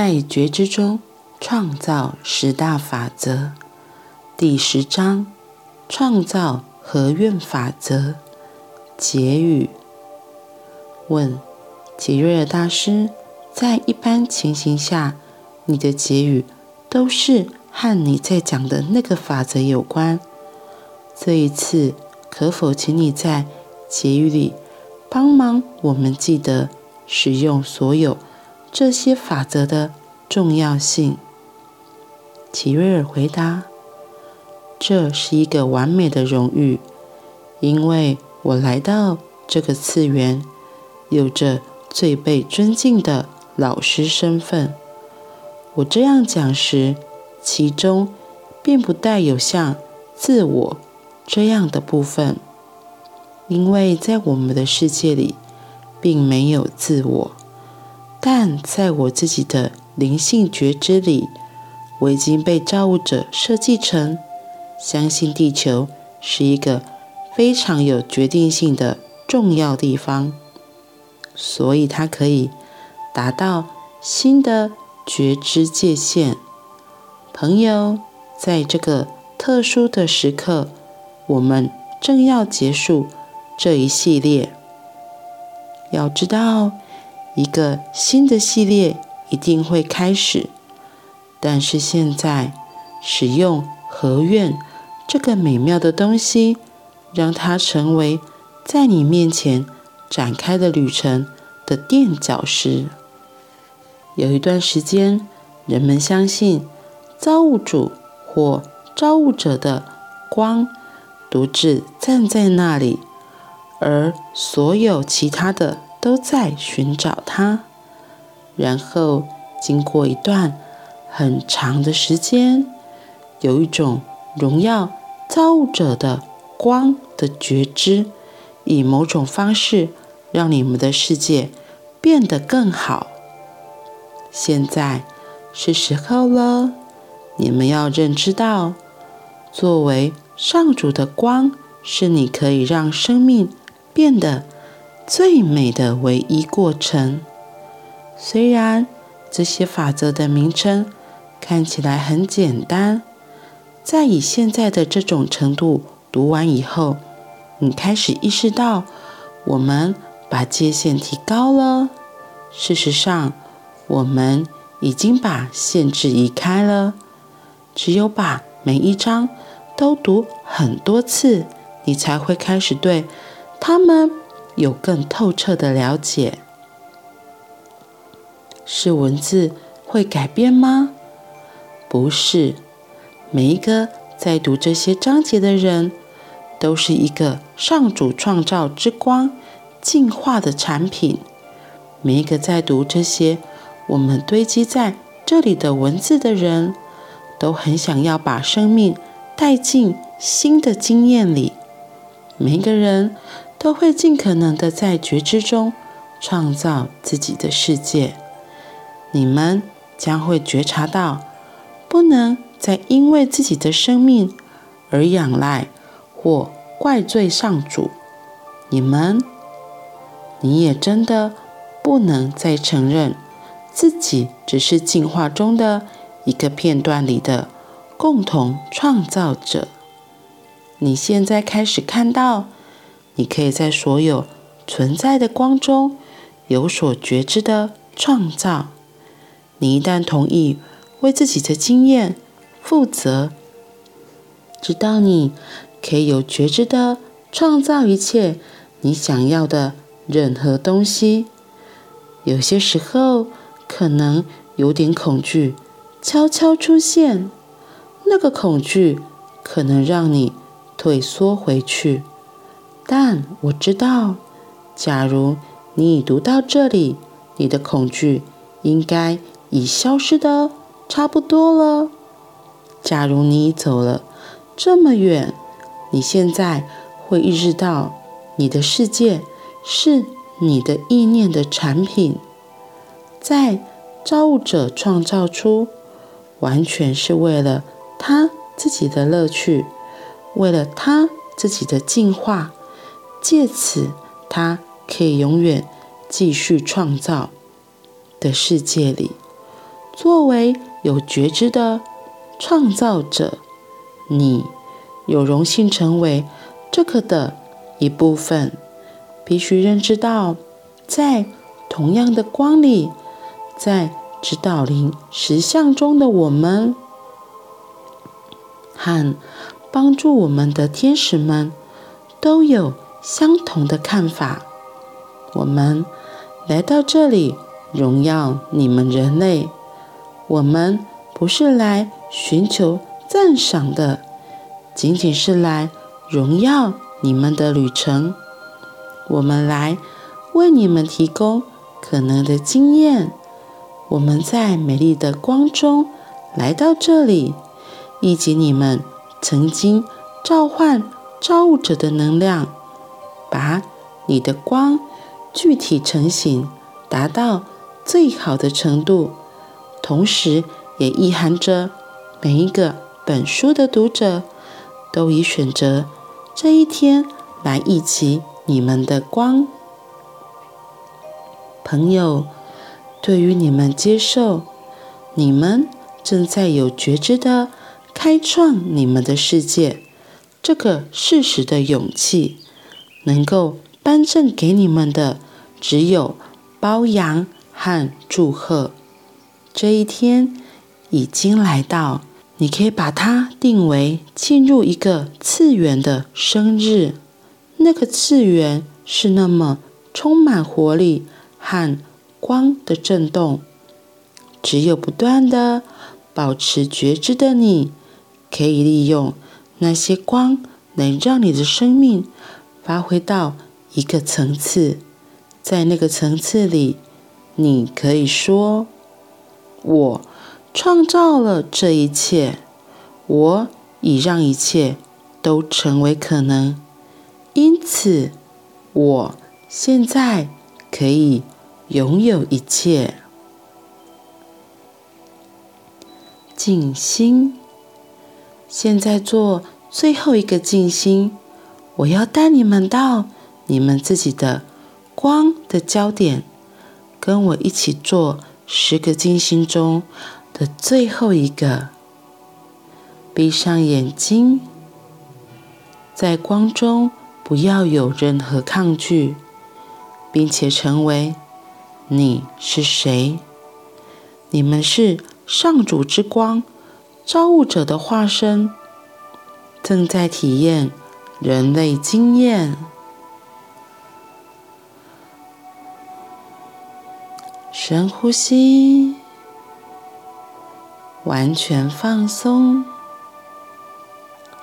在觉知中创造十大法则，第十章创造合愿法则。结语：问杰瑞尔大师，在一般情形下，你的结语都是和你在讲的那个法则有关。这一次，可否请你在结语里帮忙我们记得使用所有这些法则的重要性？吉瑞尔回答：“这是一个完美的荣誉，因为我来到这个次元，有着最被尊敬的老师身份。我这样讲时，其中并不带有像自我这样的部分，因为在我们的世界里，并没有自我。”但在我自己的灵性觉知里，我已经被造物者设计成相信地球是一个非常有决定性的重要地方，所以它可以达到新的觉知界限。朋友，在这个特殊的时刻，我们正要结束这一系列。要知道。一个新的系列一定会开始，但是现在使用合愿这个美妙的东西，让它成为在你面前展开的旅程的垫脚石。有一段时间，人们相信造物主或造物者的光独自站在那里，而所有其他的。都在寻找它，然后经过一段很长的时间，有一种荣耀造物者的光的觉知，以某种方式让你们的世界变得更好。现在是时候了，你们要认知到，作为上主的光，是你可以让生命变得。最美的唯一过程。虽然这些法则的名称看起来很简单，在以现在的这种程度读完以后，你开始意识到，我们把界限提高了。事实上，我们已经把限制移开了。只有把每一章都读很多次，你才会开始对他们。有更透彻的了解。是文字会改变吗？不是，每一个在读这些章节的人，都是一个上主创造之光进化的产品。每一个在读这些我们堆积在这里的文字的人，都很想要把生命带进新的经验里。每一个人。都会尽可能的在觉知中创造自己的世界。你们将会觉察到，不能再因为自己的生命而仰赖或怪罪上主。你们，你也真的不能再承认自己只是进化中的一个片段里的共同创造者。你现在开始看到。你可以在所有存在的光中有所觉知的创造。你一旦同意为自己的经验负责，直到你可以有觉知的创造一切你想要的任何东西。有些时候可能有点恐惧悄悄出现，那个恐惧可能让你退缩回去。但我知道，假如你已读到这里，你的恐惧应该已消失的差不多了。假如你走了这么远，你现在会意识到，你的世界是你的意念的产品，在造物者创造出，完全是为了他自己的乐趣，为了他自己的进化。借此，他可以永远继续创造的世界里，作为有觉知的创造者，你有荣幸成为这个的一部分。必须认知到，在同样的光里，在指导灵实相中的我们，和帮助我们的天使们，都有相同的看法。我们来到这里，荣耀你们人类。我们不是来寻求赞赏的，仅仅是来荣耀你们的旅程。我们来为你们提供可能的经验。我们在美丽的光中来到这里，以及你们曾经召唤造物者的能量，把你的光具体成型，达到最好的程度。同时，也意含着每一个本书的读者都已选择这一天来一起你们的光，朋友。对于你们接受，你们正在有觉知的开创你们的世界这个事实的勇气，能够颁赠给你们的只有褒扬和祝贺。这一天已经来到，你可以把它定为进入一个次元的生日。那个次元是那么充满活力和。光的震动，只有不断的保持觉知的你，可以利用那些光，能让你的生命发挥到一个层次。在那个层次里，你可以说：“我创造了这一切，我已让一切都成为可能，因此我现在可以。”拥有一切，静心。现在做最后一个静心，我要带你们到你们自己的光的焦点，跟我一起做十个静心中的最后一个。闭上眼睛，在光中不要有任何抗拒，并且成为。你是谁？你们是上主之光，造物者的化身，正在体验人类经验。深呼吸，完全放松。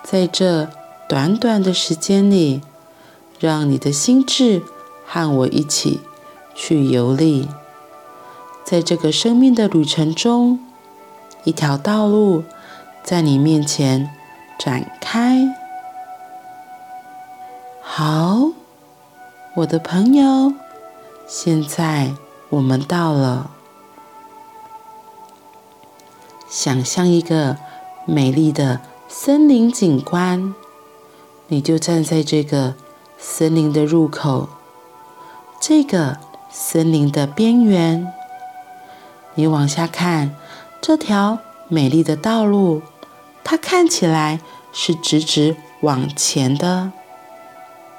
在这短短的时间里，让你的心智和我一起。去游历，在这个生命的旅程中，一条道路在你面前展开。好，我的朋友，现在我们到了。想象一个美丽的森林景观，你就站在这个森林的入口，这个。森林的边缘，你往下看，这条美丽的道路，它看起来是直直往前的。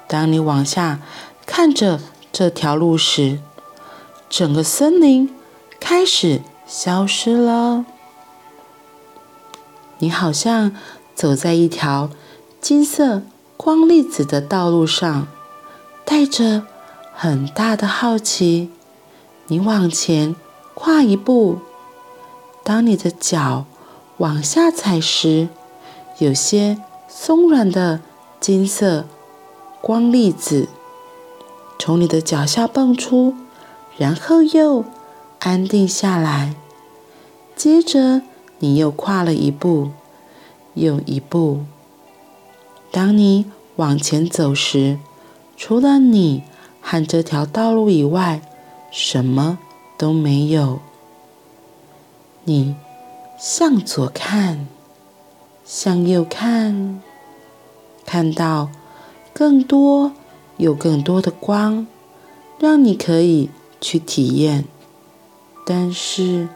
当你往下看着这条路时，整个森林开始消失了。你好像走在一条金色光粒子的道路上，带着。很大的好奇，你往前跨一步，当你的脚往下踩时，有些松软的金色光粒子从你的脚下蹦出，然后又安定下来。接着，你又跨了一步，又一步。当你往前走时，除了你。和这条道路以外，什么都没有。你向左看，向右看，看到更多、有更多的光，让你可以去体验。但是，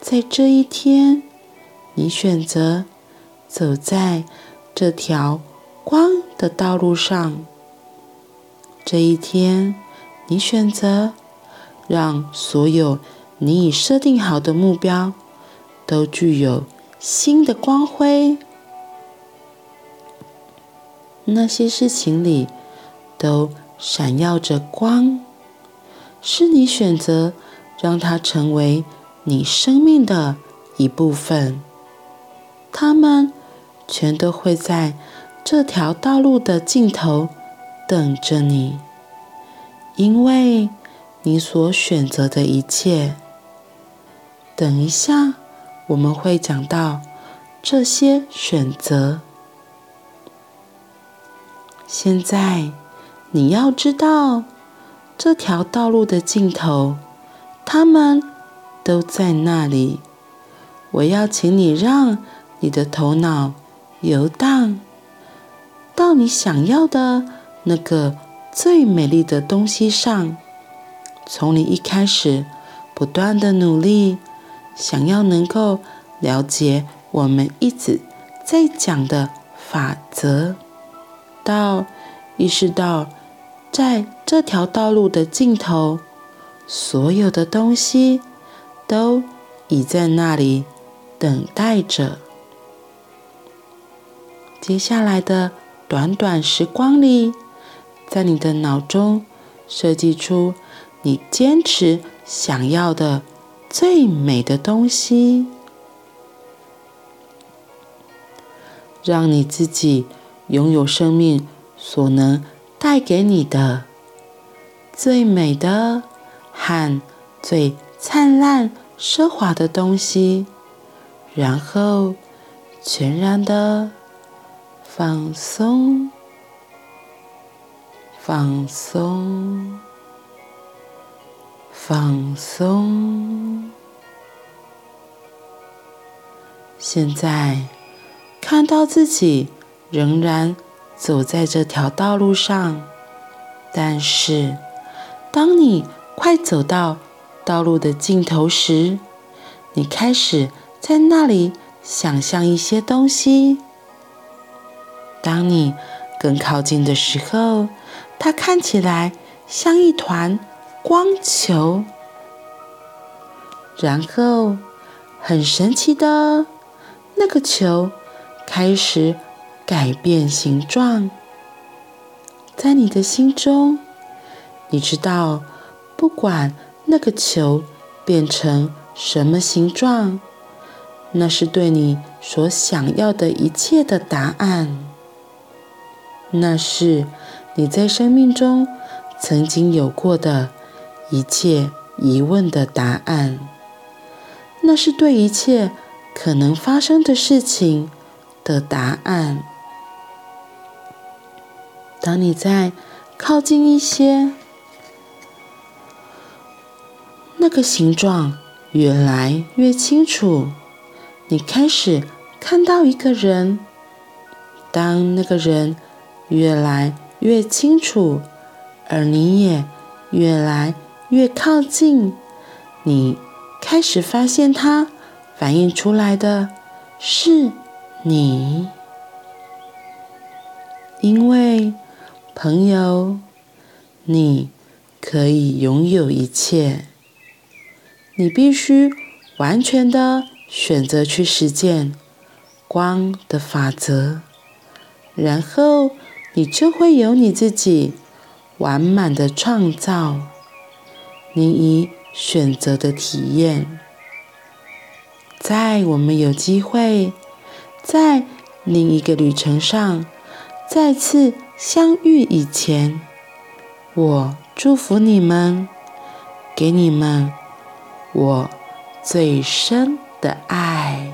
在这一天，你选择走在这条光的道路上。这一天，你选择让所有你已设定好的目标都具有新的光辉。那些事情里都闪耀着光，是你选择让它成为你生命的一部分。它们全都会在这条道路的尽头等着你，因为你所选择的一切。等一下，我们会讲到这些选择。现在，你要知道，这条道路的尽头，他们都在那里。我要请你让你的头脑游荡到你想要的那个最美丽的东西上。从你一开始不断的努力，想要能够了解我们一直在讲的法则。到意识到，在这条道路的尽头，所有的东西都已在那里等待着。接下来的短短时光里，在你的脑中设计出你坚持想要的最美的东西，让你自己。拥有生命所能带给你的最美的和最灿烂奢华的东西，然后全然的放松，放松，放松。现在看到自己。仍然走在这条道路上，但是当你快走到道路的尽头时，你开始在那里想象一些东西。当你更靠近的时候，它看起来像一团光球，然后很神奇的，那个球开始。改变形状，在你的心中，你知道，不管那个球变成什么形状，那是对你所想要的一切的答案。那是你在生命中曾经有过的一切疑问的答案。那是对一切可能发生的事情的答案。当你再靠近一些，那个形状越来越清楚，你开始看到一个人。当那个人越来越清楚，而你也越来越靠近，你开始发现他反映出来的是你，因为。朋友，你可以拥有一切。你必须完全的选择去实践光的法则，然后你就会有你自己完满的创造。你已选择的体验，在我们有机会在另一个旅程上再次。相遇以前，我祝福你们，给你们我最深的爱。